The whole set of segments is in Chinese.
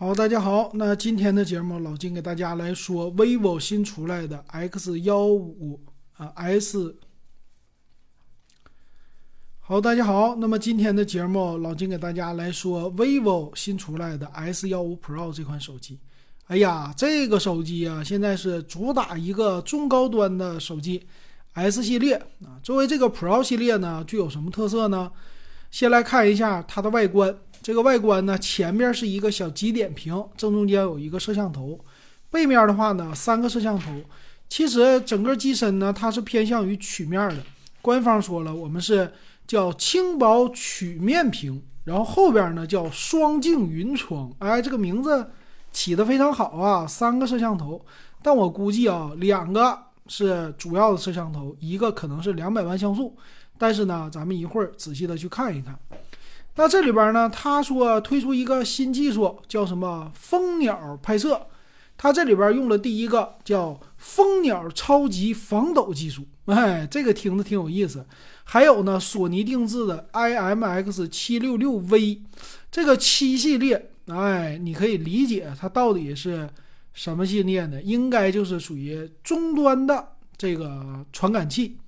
好，大家好，那今天的节目老金给大家来说 vivo 新出来的 X 幺五啊 S。好，大家好，那么今天的节目老金给大家来说 vivo 新出来的 S 幺五 Pro 这款手机。哎呀，这个手机啊，现在是主打一个中高端的手机 S 系列啊。作为这个 Pro 系列呢，具有什么特色呢？先来看一下它的外观。这个外观呢，前面是一个小极点屏，正中间有一个摄像头，背面的话呢，三个摄像头。其实整个机身呢，它是偏向于曲面的。官方说了，我们是叫轻薄曲面屏，然后后边呢叫双镜云窗。哎，这个名字起的非常好啊！三个摄像头，但我估计啊，两个是主要的摄像头，一个可能是两百万像素。但是呢，咱们一会儿仔细的去看一看。那这里边呢，他说推出一个新技术，叫什么蜂鸟拍摄？它这里边用了第一个叫蜂鸟超级防抖技术，哎，这个听着挺有意思。还有呢，索尼定制的 IMX 七六六 V 这个七系列，哎，你可以理解它到底是什么系列呢？应该就是属于终端的这个传感器，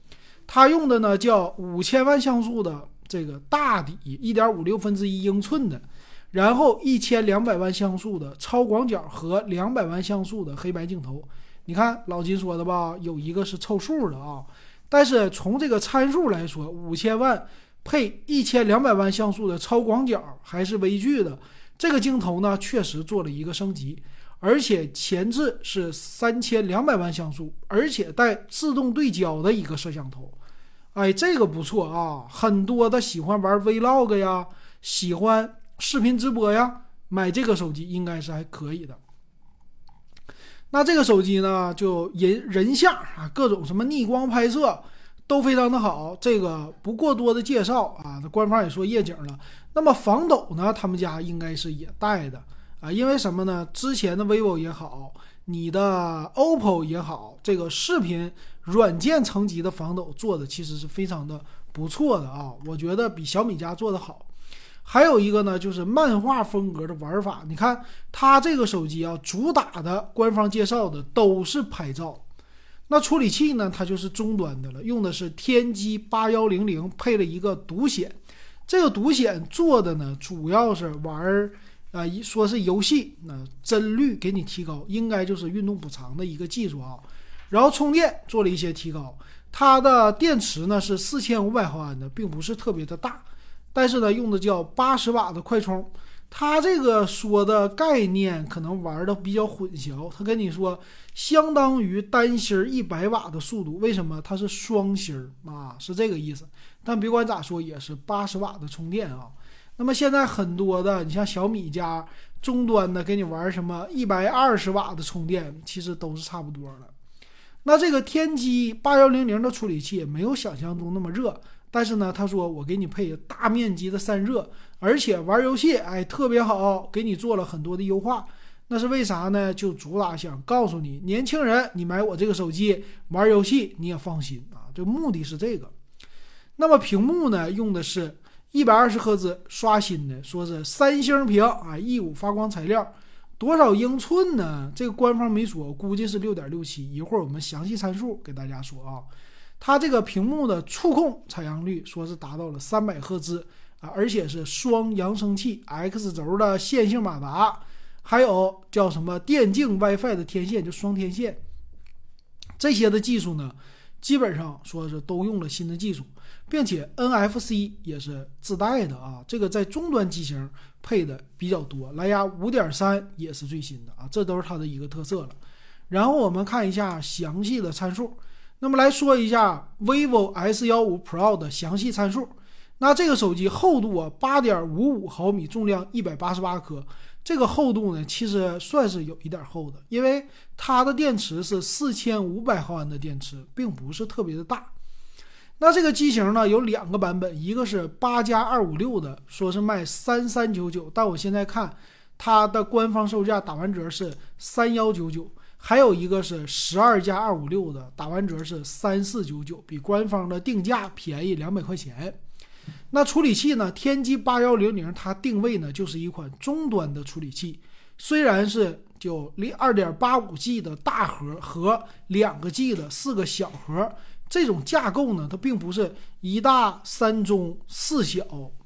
它用的呢叫五千万像素的。这个大底一点五六分之一英寸的，然后一千两百万像素的超广角和两百万像素的黑白镜头，你看老金说的吧，有一个是凑数的啊。但是从这个参数来说，五千万配一千两百万像素的超广角还是微距的，这个镜头呢确实做了一个升级，而且前置是三千两百万像素，而且带自动对焦的一个摄像头。哎，这个不错啊！很多的喜欢玩 Vlog 呀，喜欢视频直播呀，买这个手机应该是还可以的。那这个手机呢，就人人像啊，各种什么逆光拍摄都非常的好。这个不过多的介绍啊，官方也说夜景了。那么防抖呢，他们家应该是也带的啊，因为什么呢？之前的 vivo 也好。你的 OPPO 也好，这个视频软件层级的防抖做的其实是非常的不错的啊，我觉得比小米家做的好。还有一个呢，就是漫画风格的玩法。你看它这个手机啊，主打的官方介绍的都是拍照。那处理器呢，它就是中端的了，用的是天玑八幺零零，配了一个独显。这个独显做的呢，主要是玩。啊，一说是游戏，那帧率给你提高，应该就是运动补偿的一个技术啊。然后充电做了一些提高，它的电池呢是四千五百毫安的，并不是特别的大，但是呢用的叫八十瓦的快充。它这个说的概念可能玩的比较混淆，他跟你说相当于单芯一百瓦的速度，为什么？它是双芯啊，是这个意思。但别管咋说，也是八十瓦的充电啊。那么现在很多的，你像小米家终端的，给你玩什么一百二十瓦的充电，其实都是差不多的。那这个天玑八幺零零的处理器没有想象中那么热，但是呢，他说我给你配大面积的散热，而且玩游戏哎特别好，给你做了很多的优化。那是为啥呢？就主打想告诉你，年轻人，你买我这个手机玩游戏你也放心啊，这目的是这个。那么屏幕呢，用的是。一百二十赫兹刷新的，说是三星屏啊，E 五发光材料，多少英寸呢？这个官方没说，估计是六点六七。一会儿我们详细参数给大家说啊。它这个屏幕的触控采样率说是达到了三百赫兹啊，而且是双扬声器，X 轴的线性马达，还有叫什么电竞 WiFi 的天线，就双天线。这些的技术呢，基本上说是都用了新的技术。并且 NFC 也是自带的啊，这个在终端机型配的比较多，蓝牙五点三也是最新的啊，这都是它的一个特色了。然后我们看一下详细的参数，那么来说一下 vivo S 幺五 Pro 的详细参数。那这个手机厚度啊，八点五五毫米，重量一百八十八克，这个厚度呢，其实算是有一点厚的，因为它的电池是四千五百毫安的电池，并不是特别的大。那这个机型呢有两个版本，一个是八加二五六的，说是卖三三九九，但我现在看它的官方售价打完折是三幺九九，还有一个是十二加二五六的，打完折是三四九九，比官方的定价便宜两百块钱。那处理器呢，天玑八幺零零，它定位呢就是一款中端的处理器，虽然是就二点八五 G 的大核和两个 G 的四个小核，这种架构呢，它并不是一大三中四小，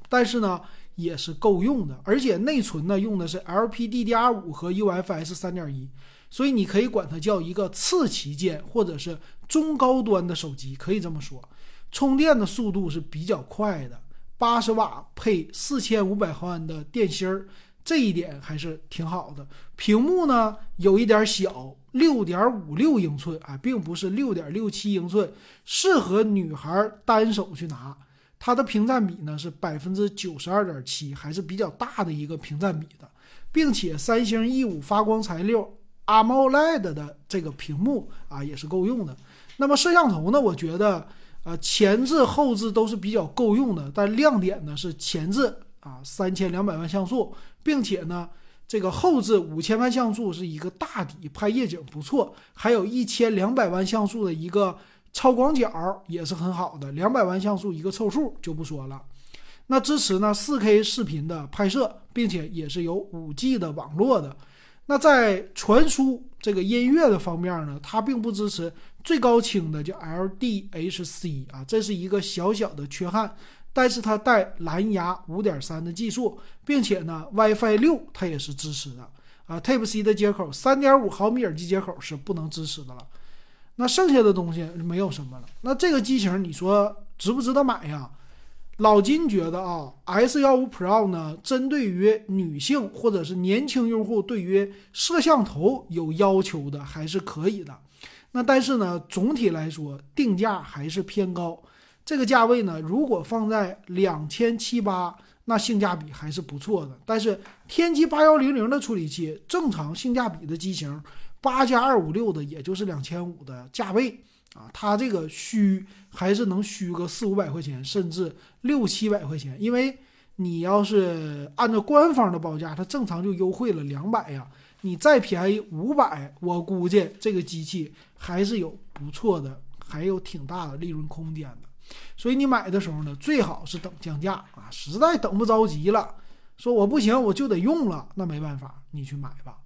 但是呢也是够用的。而且内存呢用的是 LPDDR5 和 UFS 三点一，所以你可以管它叫一个次旗舰或者是中高端的手机，可以这么说。充电的速度是比较快的，八十瓦配四千五百毫安的电芯儿。这一点还是挺好的。屏幕呢有一点小，六点五六英寸啊，并不是六点六七英寸，适合女孩单手去拿。它的屏占比呢是百分之九十二点七，还是比较大的一个屏占比的，并且三星 E 五发光材料 AMOLED 的这个屏幕啊也是够用的。那么摄像头呢，我觉得啊前置后置都是比较够用的，但亮点呢是前置。啊，三千两百万像素，并且呢，这个后置五千万像素是一个大底，拍夜景不错，还有一千两百万像素的一个超广角也是很好的，两百万像素一个凑数就不说了。那支持呢四 K 视频的拍摄，并且也是有五 G 的网络的。那在传输这个音乐的方面呢，它并不支持最高清的叫 LDHC 啊，这是一个小小的缺憾。但是它带蓝牙五点三的技术，并且呢，WiFi 六它也是支持的啊。Type C 的接口，三点五毫米耳机接口是不能支持的了。那剩下的东西没有什么了。那这个机型你说值不值得买呀？老金觉得啊，S 幺五 Pro 呢，针对于女性或者是年轻用户，对于摄像头有要求的还是可以的。那但是呢，总体来说定价还是偏高。这个价位呢，如果放在两千七八，那性价比还是不错的。但是天玑八幺零零的处理器，正常性价比的机型，八加二五六的，也就是两千五的价位啊，它这个虚还是能虚个四五百块钱，甚至六七百块钱。因为你要是按照官方的报价，它正常就优惠了两百呀，你再便宜五百，我估计这个机器还是有不错的，还有挺大的利润空间的。所以你买的时候呢，最好是等降价啊！实在等不着急了，说我不行，我就得用了，那没办法，你去买吧。